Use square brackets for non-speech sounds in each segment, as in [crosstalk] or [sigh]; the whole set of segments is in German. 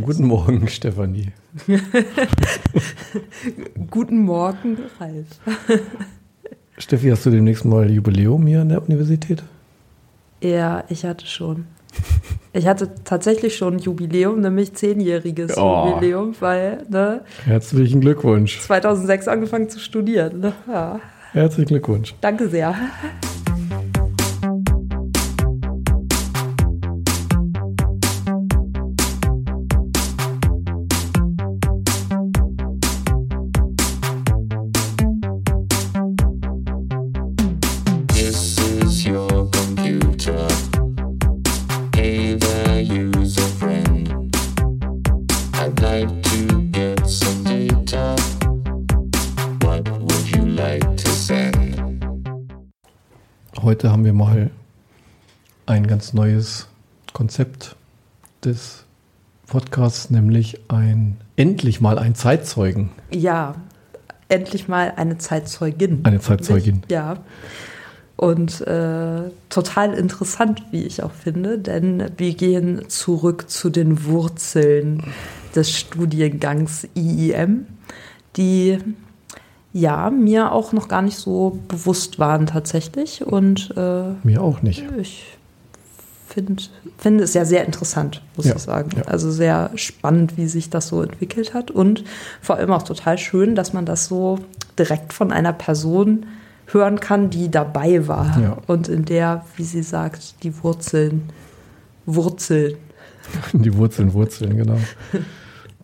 Guten Morgen, Stefanie. [laughs] Guten Morgen, Ralf. [laughs] Steffi, hast du demnächst mal Jubiläum hier an der Universität? Ja, ich hatte schon. Ich hatte tatsächlich schon ein Jubiläum, nämlich zehnjähriges oh. Jubiläum, weil, ne? Herzlichen Glückwunsch. 2006 angefangen zu studieren, ne? Ja. Herzlichen Glückwunsch. Danke sehr. Heute haben wir mal ein ganz neues Konzept des Podcasts, nämlich ein endlich mal ein Zeitzeugen. Ja, endlich mal eine Zeitzeugin. Eine Zeitzeugin. Ja. Und äh, total interessant, wie ich auch finde, denn wir gehen zurück zu den Wurzeln des Studiengangs IIM, die ja, mir auch noch gar nicht so bewusst waren tatsächlich. Und äh, mir auch nicht. Ich finde find es ja sehr interessant, muss ja, ich sagen. Ja. Also sehr spannend, wie sich das so entwickelt hat. Und vor allem auch total schön, dass man das so direkt von einer Person hören kann, die dabei war. Ja. Und in der, wie sie sagt, die Wurzeln, Wurzeln. [laughs] Die Wurzeln, Wurzeln, genau.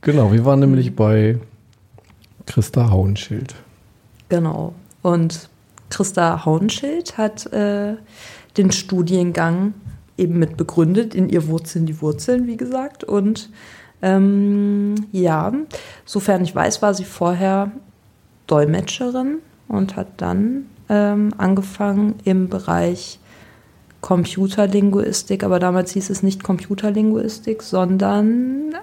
genau, wir waren nämlich bei Christa Hauenschild. Genau. Und Christa Hauenschild hat äh, den Studiengang eben mit begründet, in ihr Wurzeln die Wurzeln, wie gesagt. Und ähm, ja, sofern ich weiß, war sie vorher Dolmetscherin und hat dann ähm, angefangen im Bereich Computerlinguistik, aber damals hieß es nicht Computerlinguistik, sondern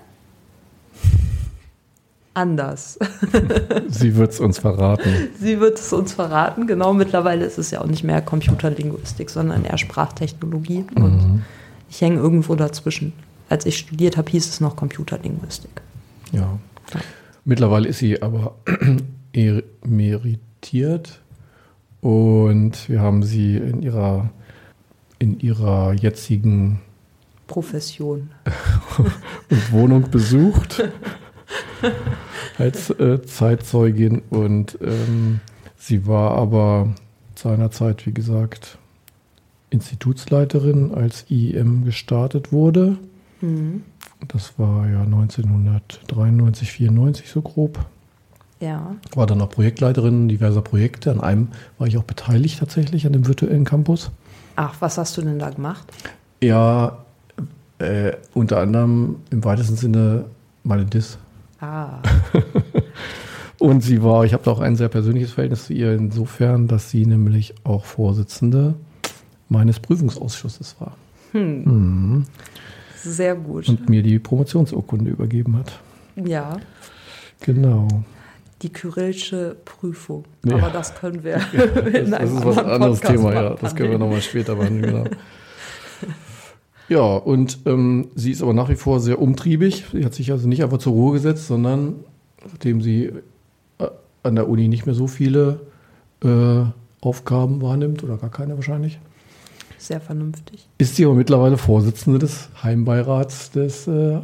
anders. [laughs] Sie wird es uns verraten. Sie wird es uns verraten, genau. Mittlerweile ist es ja auch nicht mehr Computerlinguistik, sondern eher Sprachtechnologie. Mhm. Und ich hänge irgendwo dazwischen. Als ich studiert habe, hieß es noch Computerlinguistik. Ja. ja. Mittlerweile ist sie aber [clears throat] emeritiert und wir haben sie in ihrer, in ihrer jetzigen Profession [laughs] und Wohnung besucht. [laughs] als äh, Zeitzeugin und ähm, sie war aber seinerzeit, wie gesagt, Institutsleiterin, als IEM gestartet wurde. Mhm. Das war ja 1993, 94 so grob. Ja. War dann auch Projektleiterin diverser Projekte. An einem war ich auch beteiligt tatsächlich, an dem virtuellen Campus. Ach, was hast du denn da gemacht? Ja, äh, unter anderem im weitesten Sinne meine Dis. Ah. [laughs] Und sie war, ich habe da auch ein sehr persönliches Verhältnis zu ihr, insofern, dass sie nämlich auch Vorsitzende meines Prüfungsausschusses war. Hm. Mhm. Sehr gut. Und mir die Promotionsurkunde übergeben hat. Ja. Genau. Die kyrillsche Prüfung. Ja. Aber das können wir [laughs] ja, in das, einem das ist was anderes Thema, ja. Das können wir nochmal später behandeln, genau. [laughs] Ja, und ähm, sie ist aber nach wie vor sehr umtriebig. Sie hat sich also nicht einfach zur Ruhe gesetzt, sondern nachdem sie äh, an der Uni nicht mehr so viele äh, Aufgaben wahrnimmt, oder gar keine wahrscheinlich. Sehr vernünftig. Ist sie aber mittlerweile Vorsitzende des Heimbeirats des äh,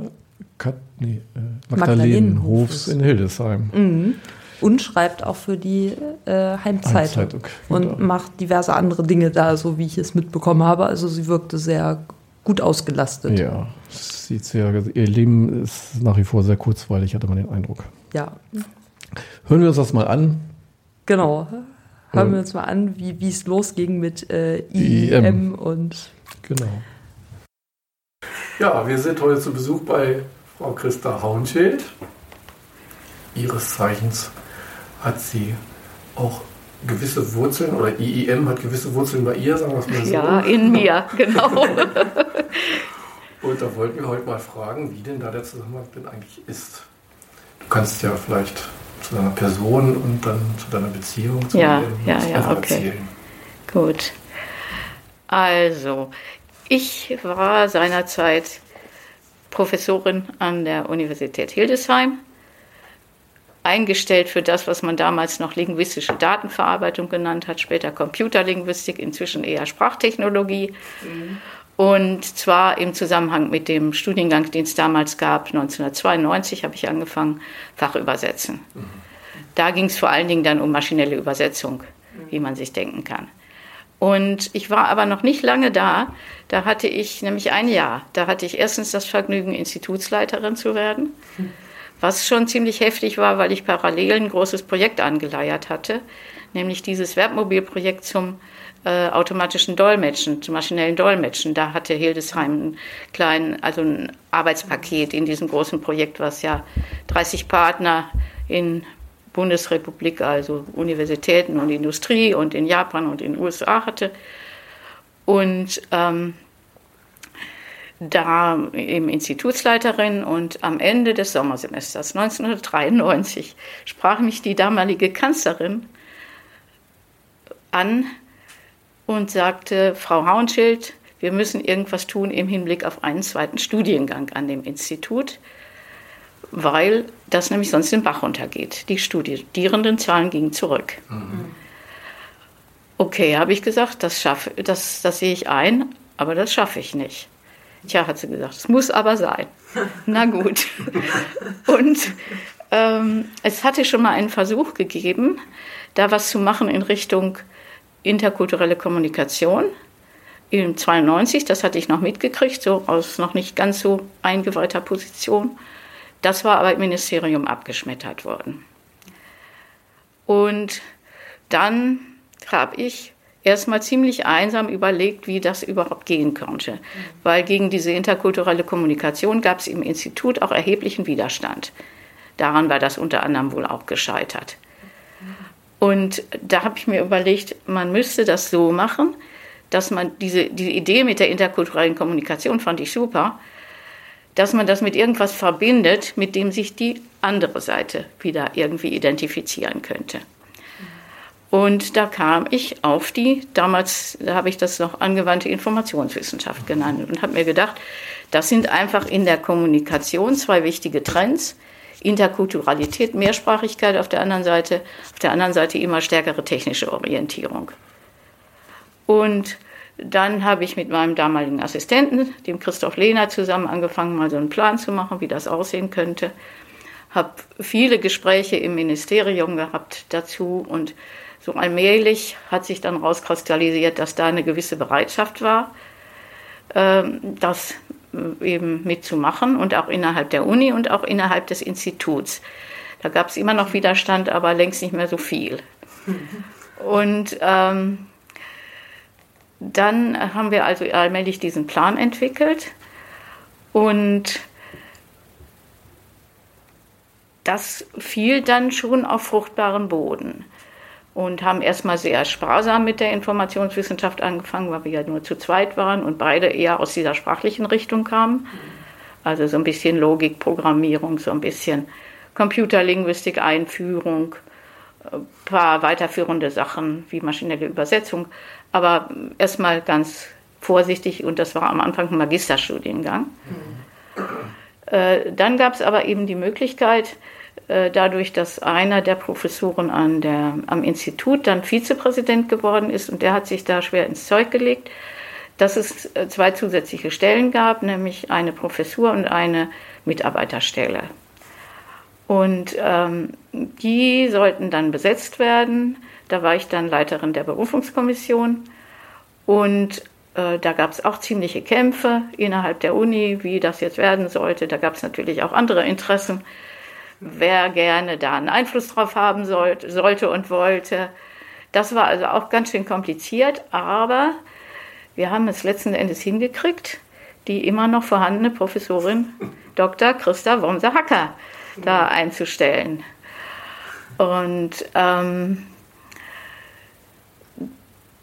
Kat nee, äh, Magdalenenhofs in Hildesheim. Mhm. Und schreibt auch für die äh, Heimzeitung. Heimzeitung und genau. macht diverse andere Dinge da, so wie ich es mitbekommen habe. Also sie wirkte sehr gut ausgelastet. Ja, sieht sehr, ihr Leben ist nach wie vor sehr kurzweilig, hatte man den Eindruck. Ja. Hören wir uns das mal an. Genau. Hören wir uns mal an, wie es losging mit äh, IEM IM. und. Genau. Ja, wir sind heute zu Besuch bei Frau Christa Hauenschild. Ihres Zeichens hat sie auch gewisse Wurzeln oder IIM hat gewisse Wurzeln bei ihr, sagen wir es mal so. Ja, in mir, [laughs] genau. Und da wollten wir heute mal fragen, wie denn da der Zusammenhang denn eigentlich ist. Du kannst ja vielleicht zu deiner Person und dann zu deiner Beziehung zu ja, ja, ja, okay. erzählen. Professorin an der Universität Hildesheim, eingestellt für das, was man damals noch linguistische Datenverarbeitung genannt hat, später Computerlinguistik, inzwischen eher Sprachtechnologie. Mhm. Und zwar im Zusammenhang mit dem Studiengang, den es damals gab, 1992 habe ich angefangen, Fachübersetzen. Mhm. Da ging es vor allen Dingen dann um maschinelle Übersetzung, wie man sich denken kann. Und ich war aber noch nicht lange da. Da hatte ich nämlich ein Jahr. Da hatte ich erstens das Vergnügen, Institutsleiterin zu werden, was schon ziemlich heftig war, weil ich parallel ein großes Projekt angeleiert hatte, nämlich dieses Werbmobilprojekt zum äh, automatischen Dolmetschen, zum maschinellen Dolmetschen. Da hatte Hildesheim einen kleinen, also ein Arbeitspaket in diesem großen Projekt, was ja 30 Partner in Bundesrepublik, also Universitäten und Industrie und in Japan und in den USA hatte. Und ähm, da eben Institutsleiterin und am Ende des Sommersemesters 1993 sprach mich die damalige Kanzlerin an und sagte, Frau Hauenschild, wir müssen irgendwas tun im Hinblick auf einen zweiten Studiengang an dem Institut weil das nämlich sonst den Bach runtergeht. Die Studierendenzahlen gingen zurück. Mhm. Okay, habe ich gesagt, das, schaffe, das, das sehe ich ein, aber das schaffe ich nicht. Tja, hat sie gesagt, es muss aber sein. [laughs] Na gut. Und ähm, es hatte schon mal einen Versuch gegeben, da was zu machen in Richtung interkulturelle Kommunikation. In 92, das hatte ich noch mitgekriegt, so aus noch nicht ganz so eingeweihter Position. Das war aber im Ministerium abgeschmettert worden. Und dann habe ich erstmal ziemlich einsam überlegt, wie das überhaupt gehen könnte. Weil gegen diese interkulturelle Kommunikation gab es im Institut auch erheblichen Widerstand. Daran war das unter anderem wohl auch gescheitert. Und da habe ich mir überlegt, man müsste das so machen, dass man diese, diese Idee mit der interkulturellen Kommunikation fand ich super, dass man das mit irgendwas verbindet, mit dem sich die andere Seite wieder irgendwie identifizieren könnte. Und da kam ich auf die, damals da habe ich das noch angewandte Informationswissenschaft genannt und habe mir gedacht, das sind einfach in der Kommunikation zwei wichtige Trends. Interkulturalität, Mehrsprachigkeit auf der anderen Seite, auf der anderen Seite immer stärkere technische Orientierung. Und dann habe ich mit meinem damaligen Assistenten, dem Christoph Lehner, zusammen angefangen, mal so einen Plan zu machen, wie das aussehen könnte. Habe viele Gespräche im Ministerium gehabt dazu und so allmählich hat sich dann rauskristallisiert, dass da eine gewisse Bereitschaft war, ähm, das äh, eben mitzumachen und auch innerhalb der Uni und auch innerhalb des Instituts. Da gab es immer noch Widerstand, aber längst nicht mehr so viel. [laughs] Und ähm, dann haben wir also allmählich diesen Plan entwickelt und das fiel dann schon auf fruchtbaren Boden und haben erstmal sehr sparsam mit der Informationswissenschaft angefangen, weil wir ja nur zu zweit waren und beide eher aus dieser sprachlichen Richtung kamen. Also so ein bisschen Logik, Programmierung, so ein bisschen Computerlinguistik, Einführung, ein paar weiterführende Sachen wie maschinelle Übersetzung, aber erstmal ganz vorsichtig und das war am Anfang ein Magisterstudiengang. Äh, dann gab es aber eben die Möglichkeit, äh, dadurch, dass einer der Professoren an der, am Institut dann Vizepräsident geworden ist und der hat sich da schwer ins Zeug gelegt, dass es äh, zwei zusätzliche Stellen gab, nämlich eine Professur und eine Mitarbeiterstelle. Und ähm, die sollten dann besetzt werden. Da war ich dann Leiterin der Berufungskommission und äh, da gab es auch ziemliche Kämpfe innerhalb der Uni, wie das jetzt werden sollte. Da gab es natürlich auch andere Interessen, wer gerne da einen Einfluss drauf haben sollte, sollte und wollte. Das war also auch ganz schön kompliziert, aber wir haben es letzten Endes hingekriegt, die immer noch vorhandene Professorin [laughs] Dr. Christa Womser-Hacker da einzustellen. Und ähm,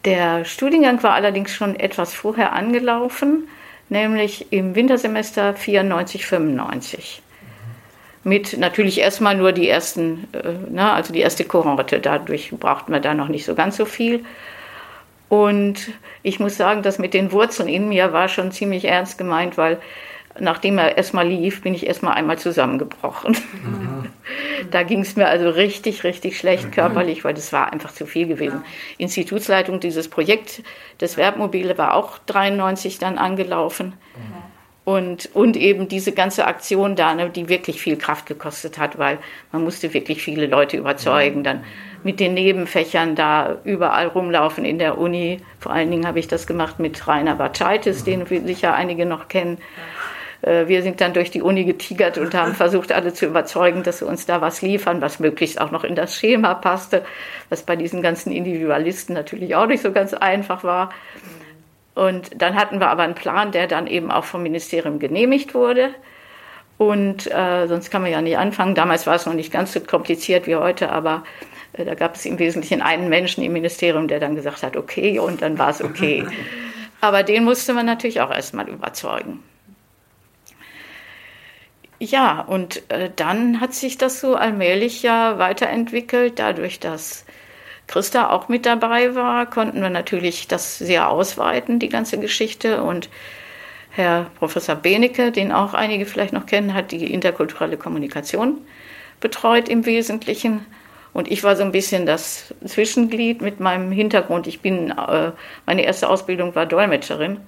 der Studiengang war allerdings schon etwas vorher angelaufen, nämlich im Wintersemester 94, 95. Mit natürlich erstmal nur die ersten, äh, na, also die erste Kohorte, dadurch brauchten wir da noch nicht so ganz so viel. Und ich muss sagen, das mit den Wurzeln in mir war schon ziemlich ernst gemeint, weil nachdem er erstmal lief, bin ich erstmal einmal zusammengebrochen. Mhm. da ging es mir also richtig, richtig schlecht mhm. körperlich, weil das war einfach zu viel gewesen. Institutsleitung dieses Projekt, das Werbmobile war auch 93 dann angelaufen. Mhm. Und, und eben diese ganze Aktion da, ne, die wirklich viel Kraft gekostet hat, weil man musste wirklich viele Leute überzeugen, dann mit den Nebenfächern da überall rumlaufen in der Uni. Vor allen Dingen habe ich das gemacht mit Rainer Batschaitis, den sicher einige noch kennen. Äh, wir sind dann durch die Uni getigert und haben versucht, alle zu überzeugen, dass sie uns da was liefern, was möglichst auch noch in das Schema passte, was bei diesen ganzen Individualisten natürlich auch nicht so ganz einfach war. Und dann hatten wir aber einen Plan, der dann eben auch vom Ministerium genehmigt wurde. Und äh, sonst kann man ja nicht anfangen. Damals war es noch nicht ganz so kompliziert wie heute, aber äh, da gab es im Wesentlichen einen Menschen im Ministerium, der dann gesagt hat, okay, und dann war es okay. [laughs] aber den musste man natürlich auch erstmal überzeugen. Ja, und äh, dann hat sich das so allmählich ja weiterentwickelt, dadurch, dass Christa auch mit dabei war, konnten wir natürlich das sehr ausweiten, die ganze Geschichte. Und Herr Professor Benecke, den auch einige vielleicht noch kennen, hat die interkulturelle Kommunikation betreut im Wesentlichen. Und ich war so ein bisschen das Zwischenglied mit meinem Hintergrund. Ich bin, äh, meine erste Ausbildung war Dolmetscherin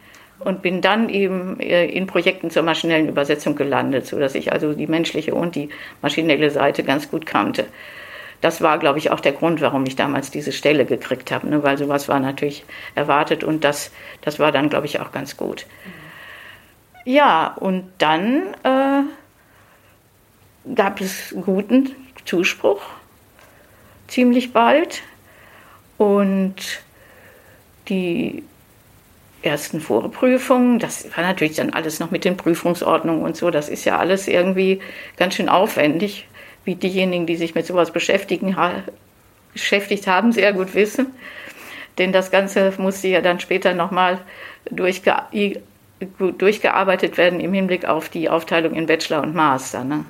und bin dann eben äh, in Projekten zur maschinellen Übersetzung gelandet, sodass ich also die menschliche und die maschinelle Seite ganz gut kannte. Das war, glaube ich, auch der Grund, warum ich damals diese Stelle gekriegt habe, ne? weil sowas war natürlich erwartet und das, das war dann, glaube ich, auch ganz gut. Ja, und dann äh, gab es guten Zuspruch, ziemlich bald. Und die ersten Vorprüfungen. Das war natürlich dann alles noch mit den Prüfungsordnungen und so. Das ist ja alles irgendwie ganz schön aufwendig, wie diejenigen, die sich mit sowas beschäftigen, beschäftigt haben, sehr gut wissen. Denn das Ganze musste ja dann später nochmal durchge durchgearbeitet werden im Hinblick auf die Aufteilung in Bachelor und Master. Ne?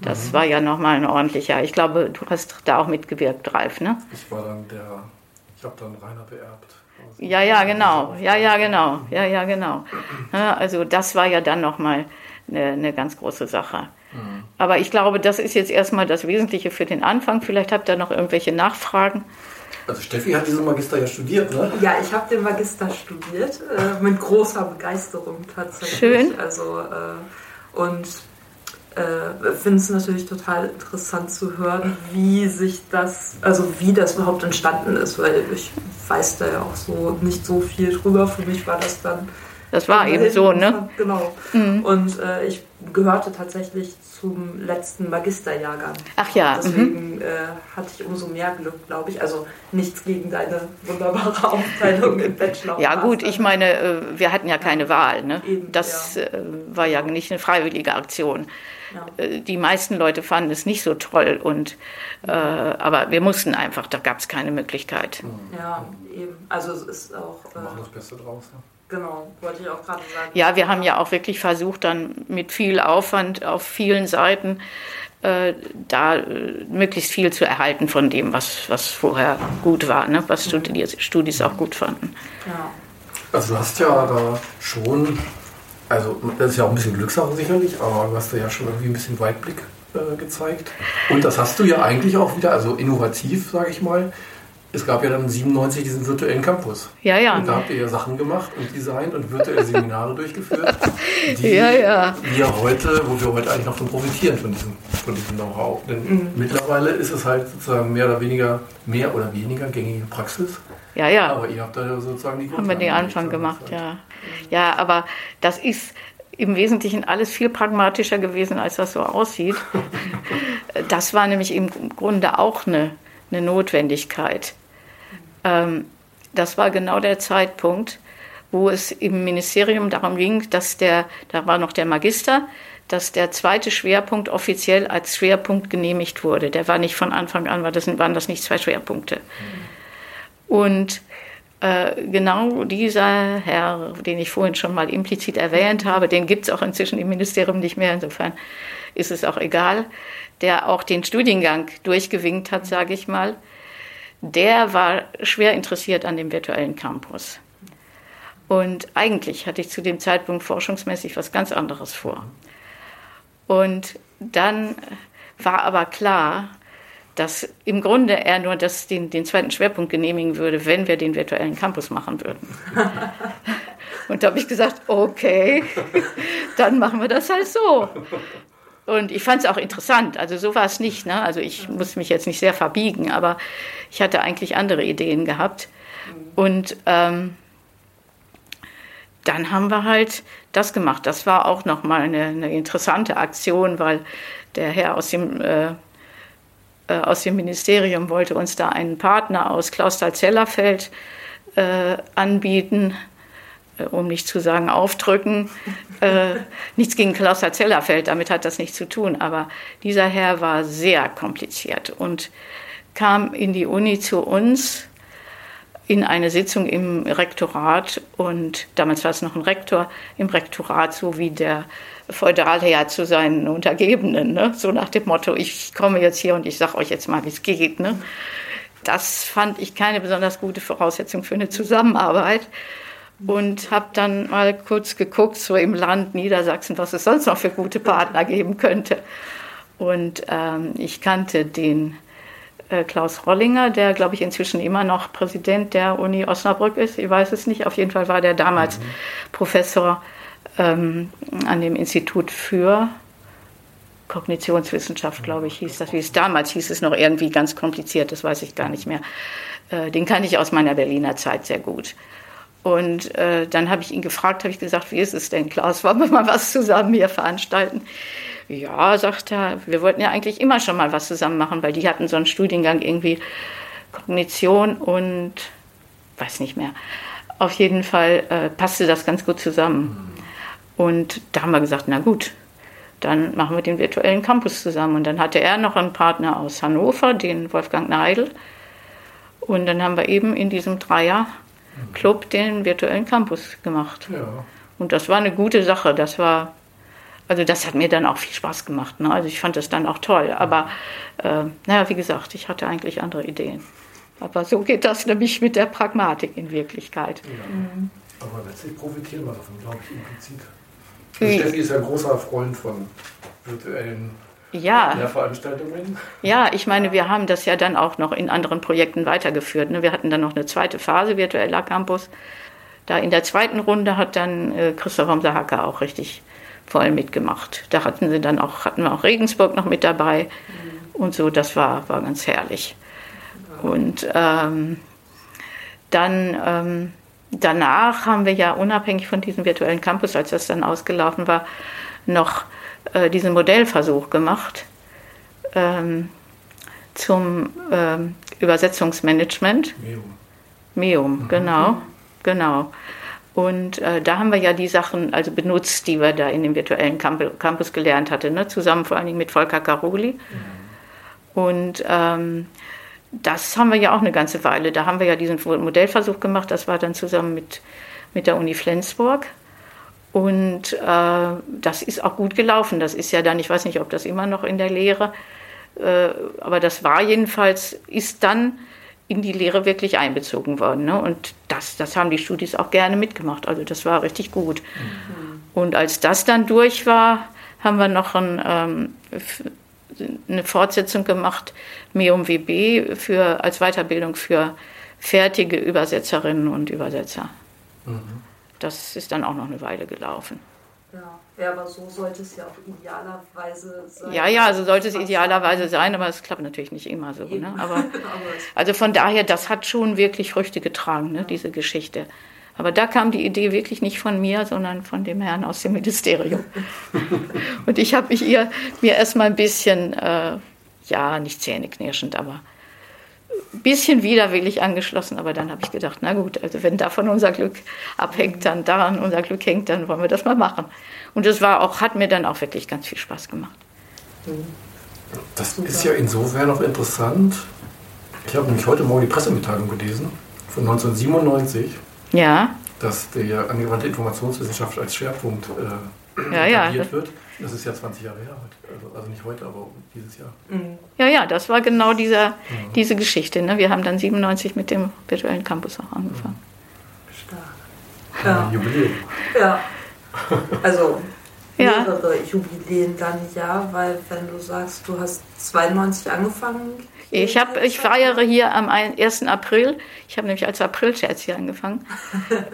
Das mhm. war ja nochmal ein ordentlicher. Ich glaube, du hast da auch mitgewirkt, Ralf, ne? Ich war dann der, ich habe dann Rainer beerbt. Ja, ja, genau. Ja, ja, genau. Ja, ja, genau. Also das war ja dann nochmal eine, eine ganz große Sache. Aber ich glaube, das ist jetzt erstmal das Wesentliche für den Anfang. Vielleicht habt ihr noch irgendwelche Nachfragen. Also Steffi hat diesen Magister ja studiert, ne? Ja, ich habe den Magister studiert, äh, mit großer Begeisterung tatsächlich. Schön. Also, äh, und äh, finde es natürlich total interessant zu hören, wie sich das, also wie das überhaupt entstanden ist, weil ich weiß da ja auch so nicht so viel drüber. Für mich war das dann. Das war eben so, ne? Genau. Mhm. Und äh, ich gehörte tatsächlich zum letzten Magisterjahrgang. Ach ja. Deswegen mhm. äh, hatte ich umso mehr Glück, glaube ich. Also nichts gegen deine wunderbare [laughs] Aufteilung im Bachelor. Ja gut, ich meine, äh, wir hatten ja keine Wahl. Ne? Eben, das ja. Äh, war ja nicht eine freiwillige Aktion. Ja. Äh, die meisten Leute fanden es nicht so toll und äh, aber wir mussten einfach, da gab es keine Möglichkeit. Ja, eben. Also es ist auch. Wir machen das Beste draus. Ja. Genau, wollte ich auch gerade sagen. Ja, wir haben ja auch wirklich versucht, dann mit viel Aufwand auf vielen Seiten äh, da äh, möglichst viel zu erhalten von dem, was, was vorher gut war, ne? was Studis, Studis auch gut fanden. Ja. Also du hast ja da schon also das ist ja auch ein bisschen Glückssache sicherlich, aber du hast da ja schon irgendwie ein bisschen Weitblick äh, gezeigt. Und das hast du ja eigentlich auch wieder, also innovativ, sage ich mal. Es gab ja dann 97 diesen virtuellen Campus. Ja, ja. Und da habt ihr ja Sachen gemacht und designt und virtuelle Seminare durchgeführt. [laughs] Die ja, ja. wir heute, wo wir heute eigentlich noch von profitieren von diesem, von diesem Know-how. Denn mhm. mittlerweile ist es halt sozusagen mehr oder weniger, mehr oder weniger gängige Praxis. Ja, ja. Aber ihr habt da sozusagen die Haben wir den Anfang gemacht, ja. Ja, aber das ist im Wesentlichen alles viel pragmatischer gewesen, als das so aussieht. [laughs] das war nämlich im Grunde auch eine, eine Notwendigkeit. Ähm, das war genau der Zeitpunkt, wo es im Ministerium darum ging, dass der, da war noch der Magister, dass der zweite Schwerpunkt offiziell als Schwerpunkt genehmigt wurde. Der war nicht von Anfang an, war das, waren das nicht zwei Schwerpunkte. Und äh, genau dieser Herr, den ich vorhin schon mal implizit erwähnt habe, den gibt es auch inzwischen im Ministerium nicht mehr, insofern ist es auch egal, der auch den Studiengang durchgewinkt hat, sage ich mal, der war schwer interessiert an dem virtuellen Campus. Und eigentlich hatte ich zu dem Zeitpunkt forschungsmäßig was ganz anderes vor. Und dann war aber klar, dass im Grunde er nur das, den, den zweiten Schwerpunkt genehmigen würde, wenn wir den virtuellen Campus machen würden. [laughs] Und da habe ich gesagt, okay, [laughs] dann machen wir das halt so. Und ich fand es auch interessant. Also so war es nicht. Ne? Also ich muss mich jetzt nicht sehr verbiegen, aber ich hatte eigentlich andere Ideen gehabt. Und ähm, dann haben wir halt das gemacht. Das war auch nochmal eine, eine interessante Aktion, weil der Herr aus dem, äh, äh, aus dem Ministerium wollte uns da einen Partner aus Klausthal-Zellerfeld äh, anbieten um nicht zu sagen aufdrücken. Äh, nichts gegen Klaus Zellerfeld, damit hat das nichts zu tun. Aber dieser Herr war sehr kompliziert und kam in die Uni zu uns in eine Sitzung im Rektorat und damals war es noch ein Rektor im Rektorat, so wie der Feudalherr zu seinen Untergebenen, ne? so nach dem Motto, ich komme jetzt hier und ich sage euch jetzt mal, wie es geht. Ne? Das fand ich keine besonders gute Voraussetzung für eine Zusammenarbeit und habe dann mal kurz geguckt, so im Land Niedersachsen, was es sonst noch für gute Partner geben könnte. Und ähm, ich kannte den äh, Klaus Rollinger, der, glaube ich, inzwischen immer noch Präsident der Uni Osnabrück ist. Ich weiß es nicht. Auf jeden Fall war der damals mhm. Professor ähm, an dem Institut für Kognitionswissenschaft, glaube ich, hieß das. Wie es damals hieß, es noch irgendwie ganz kompliziert, das weiß ich gar nicht mehr. Äh, den kannte ich aus meiner Berliner Zeit sehr gut. Und äh, dann habe ich ihn gefragt, habe ich gesagt, wie ist es denn, Klaus, wollen wir mal was zusammen hier veranstalten? Ja, sagt er, wir wollten ja eigentlich immer schon mal was zusammen machen, weil die hatten so einen Studiengang irgendwie Kognition und weiß nicht mehr. Auf jeden Fall äh, passte das ganz gut zusammen. Und da haben wir gesagt, na gut, dann machen wir den virtuellen Campus zusammen. Und dann hatte er noch einen Partner aus Hannover, den Wolfgang Neidl. Und dann haben wir eben in diesem Dreier Club den virtuellen Campus gemacht. Ja. Und das war eine gute Sache. Das war, also das hat mir dann auch viel Spaß gemacht. Ne? Also ich fand das dann auch toll. Aber äh, naja, wie gesagt, ich hatte eigentlich andere Ideen. Aber so geht das nämlich mit der Pragmatik in Wirklichkeit. Ja. Mhm. Aber letztlich profitieren wir davon, glaube ich, implizit. Steffi ist ein großer Freund von virtuellen ja. Lehrveranstaltungen. Ja, ich meine, wir haben das ja dann auch noch in anderen Projekten weitergeführt. Ne? Wir hatten dann noch eine zweite Phase virtueller Campus. Da in der zweiten Runde hat dann äh, Christoph Romser-Hacker auch richtig voll mitgemacht. Da hatten sie dann auch, hatten wir auch Regensburg noch mit dabei mhm. und so, das war, war ganz herrlich. Und ähm, dann ähm, danach haben wir ja unabhängig von diesem virtuellen Campus, als das dann ausgelaufen war, noch äh, diesen Modellversuch gemacht ähm, zum ähm, Übersetzungsmanagement. Meum. Meum, mhm. genau, genau. Und äh, da haben wir ja die Sachen also benutzt, die wir da in dem virtuellen Campus gelernt hatten, ne? zusammen vor allen Dingen mit Volker Caroli. Mhm. Und ähm, das haben wir ja auch eine ganze Weile. Da haben wir ja diesen Modellversuch gemacht. Das war dann zusammen mit, mit der Uni Flensburg. Und äh, das ist auch gut gelaufen. Das ist ja dann, ich weiß nicht, ob das immer noch in der Lehre, äh, aber das war jedenfalls, ist dann in die Lehre wirklich einbezogen worden. Ne? Und das, das haben die Studis auch gerne mitgemacht. Also das war richtig gut. Mhm. Und als das dann durch war, haben wir noch ein, ähm, eine Fortsetzung gemacht, MEUM WB, für, als Weiterbildung für fertige Übersetzerinnen und Übersetzer. Mhm das ist dann auch noch eine Weile gelaufen. Ja. ja, aber so sollte es ja auch idealerweise sein. Ja, ja, so sollte es idealerweise sein, aber es klappt natürlich nicht immer so. Ne? Aber, [laughs] also von daher, das hat schon wirklich Früchte getragen, ne, diese Geschichte. Aber da kam die Idee wirklich nicht von mir, sondern von dem Herrn aus dem Ministerium. [laughs] Und ich habe mich ihr, mir erstmal ein bisschen, äh, ja, nicht zähneknirschend, aber bisschen widerwillig angeschlossen, aber dann habe ich gedacht, na gut, also wenn davon unser Glück abhängt, dann daran unser Glück hängt, dann wollen wir das mal machen. Und das war auch, hat mir dann auch wirklich ganz viel Spaß gemacht. Das ist ja insofern auch interessant. Ich habe nämlich heute Morgen die Pressemitteilung gelesen von 1997. Ja. Dass die angewandte Informationswissenschaft als Schwerpunkt äh, ja, ja. wird. Das ist ja 20 Jahre her Also, also nicht heute, aber dieses Jahr. Mhm. Ja, ja, das war genau dieser, mhm. diese Geschichte. Ne? Wir haben dann 97 mit dem virtuellen Campus auch angefangen. Stark. Ja. Jubiläum. Ja. Also mehrere ja. Jubiläen dann ja, weil wenn du sagst, du hast 92 angefangen. Ich, hab, ich feiere hier am 1. April, ich habe nämlich als Aprilscherz hier angefangen,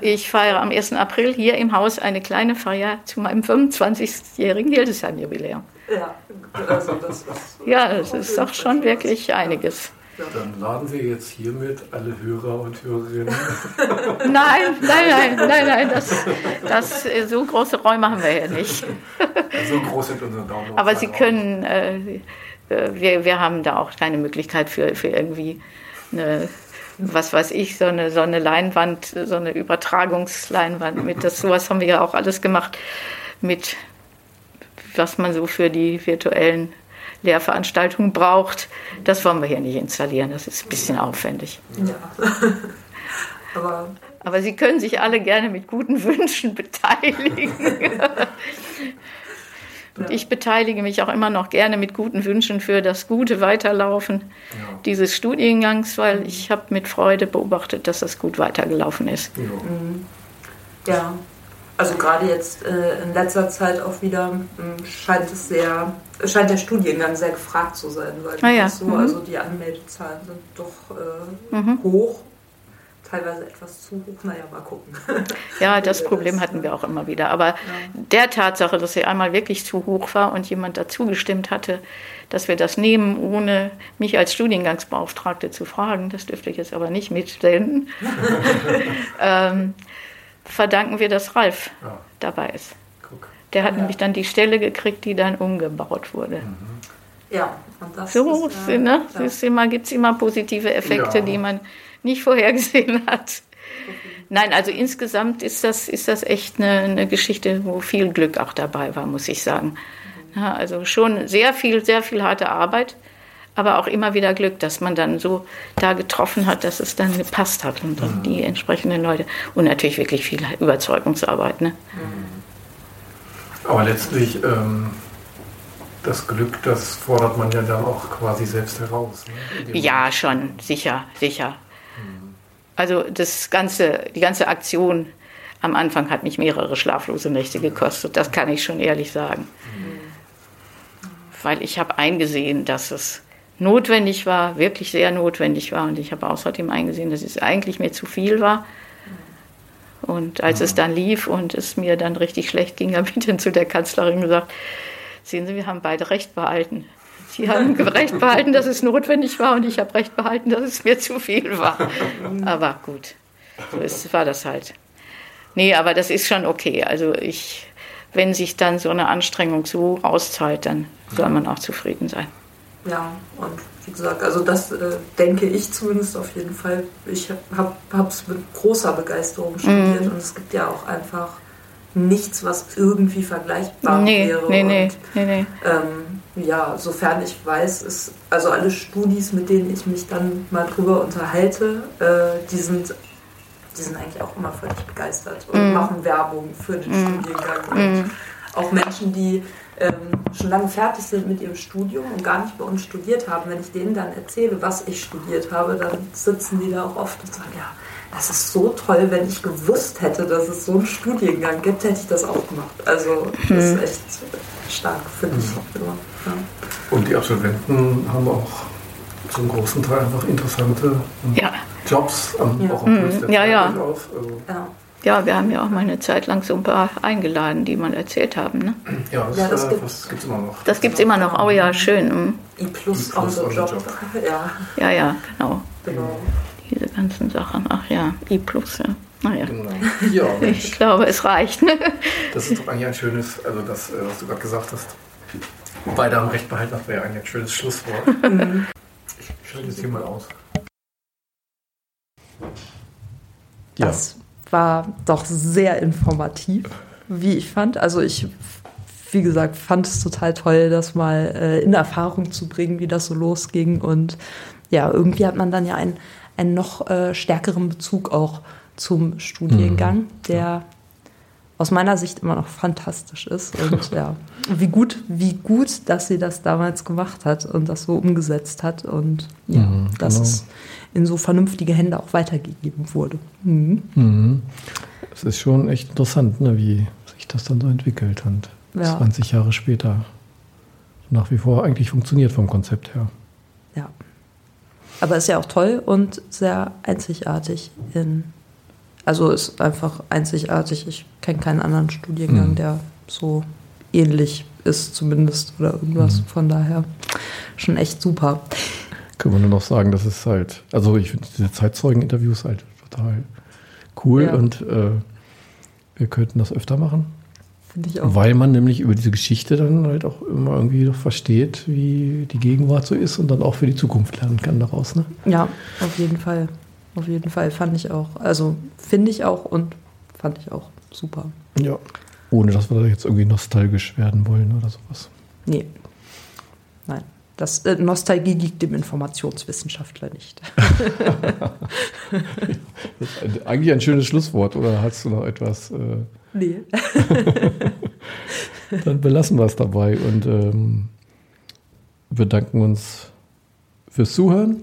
ich feiere am 1. April hier im Haus eine kleine Feier zu meinem 25-jährigen Hildesheim-Jubiläum. Ja, also das ist, ja, das ist doch schon wirklich einiges. Dann laden wir jetzt hiermit alle Hörer und Hörerinnen. [laughs] nein, nein, nein, nein, nein, das, das, so große Räume haben wir ja nicht. so groß sind unsere Daumen. Aber Sie können, äh, äh, wir, wir haben da auch keine Möglichkeit für, für irgendwie eine, was weiß ich, so eine, so eine Leinwand, so eine Übertragungsleinwand mit. Das, sowas haben wir ja auch alles gemacht mit, was man so für die virtuellen Lehrveranstaltungen braucht. Das wollen wir hier nicht installieren. Das ist ein bisschen aufwendig. Ja. [laughs] Aber, Aber Sie können sich alle gerne mit guten Wünschen beteiligen. [laughs] Und ich beteilige mich auch immer noch gerne mit guten Wünschen für das gute Weiterlaufen ja. dieses Studiengangs, weil ich habe mit Freude beobachtet, dass das gut weitergelaufen ist. Ja. Mhm. ja. Also gerade jetzt äh, in letzter Zeit auch wieder mh, scheint es sehr, scheint der Studiengang sehr gefragt zu sein, weil ah, ja. so, mhm. also die Anmeldezahlen sind doch äh, mhm. hoch, teilweise etwas zu hoch. Naja, mal gucken. [laughs] Ja, das Problem hatten wir auch immer wieder. Aber ja. der Tatsache, dass sie einmal wirklich zu hoch war und jemand dazu gestimmt hatte, dass wir das nehmen, ohne mich als Studiengangsbeauftragte zu fragen, das dürfte ich jetzt aber nicht mitstellen. [laughs] ähm, verdanken wir, dass Ralf ja. dabei ist. Guck. Der hat ja. nämlich dann die Stelle gekriegt, die dann umgebaut wurde. Mhm. Ja, und das so ist, äh, ne? immer, gibt es immer positive Effekte, ja. die man nicht vorhergesehen hat. Nein, also insgesamt ist das, ist das echt eine, eine, Geschichte, wo viel Glück auch dabei war, muss ich sagen. Ja, also schon sehr viel, sehr viel harte Arbeit aber auch immer wieder Glück, dass man dann so da getroffen hat, dass es dann gepasst hat und dann die entsprechenden Leute. Und natürlich wirklich viel Überzeugungsarbeit. Ne? Aber letztlich, ähm, das Glück, das fordert man ja dann auch quasi selbst heraus. Ne? Ja, schon, sicher, sicher. Mhm. Also das ganze, die ganze Aktion am Anfang hat mich mehrere schlaflose Nächte gekostet, das kann ich schon ehrlich sagen. Mhm. Weil ich habe eingesehen, dass es notwendig war, wirklich sehr notwendig war. Und ich habe außerdem eingesehen, dass es eigentlich mir zu viel war. Und als es dann lief und es mir dann richtig schlecht ging, [laughs] habe ich dann zu der Kanzlerin gesagt, sehen Sie, wir haben beide Recht behalten. Sie haben Recht behalten, dass es notwendig war und ich habe Recht behalten, dass es mir zu viel war. Aber gut, so ist, war das halt. Nee, aber das ist schon okay. Also ich, wenn sich dann so eine Anstrengung so auszahlt, dann soll man auch zufrieden sein. Ja, und wie gesagt, also das äh, denke ich zumindest auf jeden Fall. Ich habe es mit großer Begeisterung studiert mm. und es gibt ja auch einfach nichts, was irgendwie vergleichbar nee, wäre. Nee, nee, und, nee, nee. Ähm, ja, sofern ich weiß, ist, also alle Studis, mit denen ich mich dann mal drüber unterhalte, äh, die sind die sind eigentlich auch immer völlig begeistert und mm. machen Werbung für den mm. Studiengang. Mm. auch Menschen, die ähm, schon lange fertig sind mit ihrem Studium und gar nicht bei uns studiert haben, wenn ich denen dann erzähle, was ich studiert habe, dann sitzen die da auch oft und sagen, ja, das ist so toll, wenn ich gewusst hätte, dass es so einen Studiengang gibt, hätte ich das auch gemacht. Also das ist hm. echt stark, finde ich. Ja. Ja. Und die Absolventen haben auch zum großen Teil einfach interessante ja. Jobs, am, ja. auch am mhm. ja, ja. Auf, also. ja. Ja, wir haben ja auch mal eine Zeit lang so ein paar eingeladen, die mal erzählt haben. Ne? Ja, das, ja, das äh, gibt es immer noch. Das gibt es immer noch. Oh ja, schön. Mhm. I plus, I plus on the job. job. Ja. ja, ja, genau. genau. Diese ganzen Sachen. Ach ja, I plus, ja. Naja. Genau. Ja, [laughs] ich glaube, es reicht. [laughs] das ist doch eigentlich ein schönes, also das, äh, was du gerade gesagt hast. Beide haben Recht behalten, das wäre eigentlich ein schönes Schlusswort. [laughs] ich schalte das hier mal aus. Ja. Das war doch sehr informativ, wie ich fand. Also ich, wie gesagt, fand es total toll, das mal äh, in Erfahrung zu bringen, wie das so losging. Und ja, irgendwie hat man dann ja einen, einen noch äh, stärkeren Bezug auch zum Studiengang, mhm. der aus meiner Sicht immer noch fantastisch ist. Und ja, wie gut, wie gut, dass sie das damals gemacht hat und das so umgesetzt hat und ja, mhm, dass genau. es in so vernünftige Hände auch weitergegeben wurde. Mhm. Mhm. Es ist schon echt interessant, ne, wie sich das dann so entwickelt und ja. 20 Jahre später nach wie vor eigentlich funktioniert vom Konzept her. Ja. Aber ist ja auch toll und sehr einzigartig in. Also ist einfach einzigartig. Ich kenne keinen anderen Studiengang, mhm. der so ähnlich ist, zumindest oder irgendwas. Mhm. Von daher schon echt super. Können wir nur noch sagen, das ist halt, also ich finde diese Zeitzeugen-Interviews halt total cool ja. und äh, wir könnten das öfter machen. Finde ich auch. Weil man nämlich über diese Geschichte dann halt auch immer irgendwie versteht, wie die Gegenwart so ist und dann auch für die Zukunft lernen kann daraus. Ne? Ja, auf jeden Fall. Auf jeden Fall fand ich auch. Also finde ich auch und fand ich auch super. Ja. Ohne dass wir da jetzt irgendwie nostalgisch werden wollen oder sowas. Nee. Nein. Das äh, Nostalgie liegt dem Informationswissenschaftler nicht. [laughs] [laughs] eigentlich ein schönes Schlusswort, oder hast du noch etwas? Äh nee. [laughs] Dann belassen wir es dabei und ähm, bedanken uns fürs Zuhören.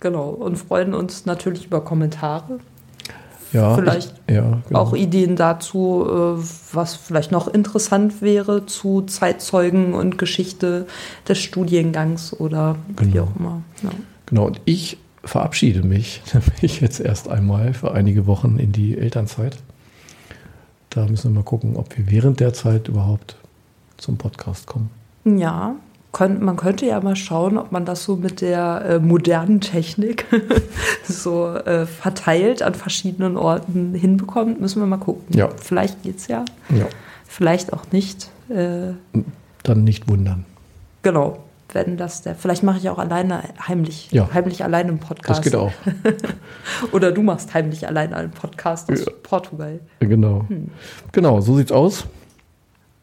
Genau, und freuen uns natürlich über Kommentare. Ja, vielleicht ich, ja, genau. auch Ideen dazu, äh, was vielleicht noch interessant wäre zu Zeitzeugen und Geschichte des Studiengangs oder genau. wie auch immer. Ja. Genau, und ich verabschiede mich [laughs] nämlich jetzt erst einmal für einige Wochen in die Elternzeit. Da müssen wir mal gucken, ob wir während der Zeit überhaupt zum Podcast kommen. Ja, man könnte ja mal schauen, ob man das so mit der äh, modernen Technik [laughs] so äh, verteilt an verschiedenen Orten hinbekommt. Müssen wir mal gucken. Ja. Vielleicht geht's ja. ja. Vielleicht auch nicht. Äh, Dann nicht wundern. Genau. Wenn das der. Vielleicht mache ich auch alleine heimlich. Ja. Heimlich alleine einen Podcast. Das geht auch. [laughs] Oder du machst heimlich alleine einen Podcast aus ja. Portugal. Genau. Hm. Genau, so sieht's aus.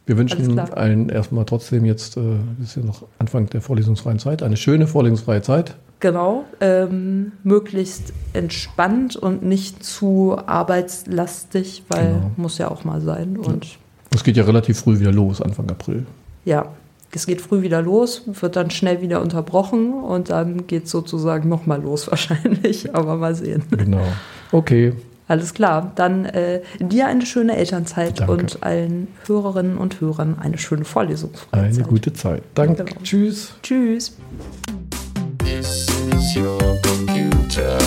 Wir wünschen allen erstmal trotzdem jetzt, äh, ist ja noch Anfang der vorlesungsfreien Zeit, eine schöne vorlesungsfreie Zeit. Genau, ähm, möglichst entspannt und nicht zu arbeitslastig, weil genau. muss ja auch mal sein. Und es geht ja relativ früh wieder los, Anfang April. Ja, es geht früh wieder los, wird dann schnell wieder unterbrochen und dann geht es sozusagen nochmal los [laughs] wahrscheinlich, aber mal sehen. Genau. Okay. Alles klar. Dann äh, dir eine schöne Elternzeit Danke. und allen Hörerinnen und Hörern eine schöne Vorlesungsfreizeit. Eine gute Zeit. Danke. Genau. Tschüss. Tschüss. This is your computer.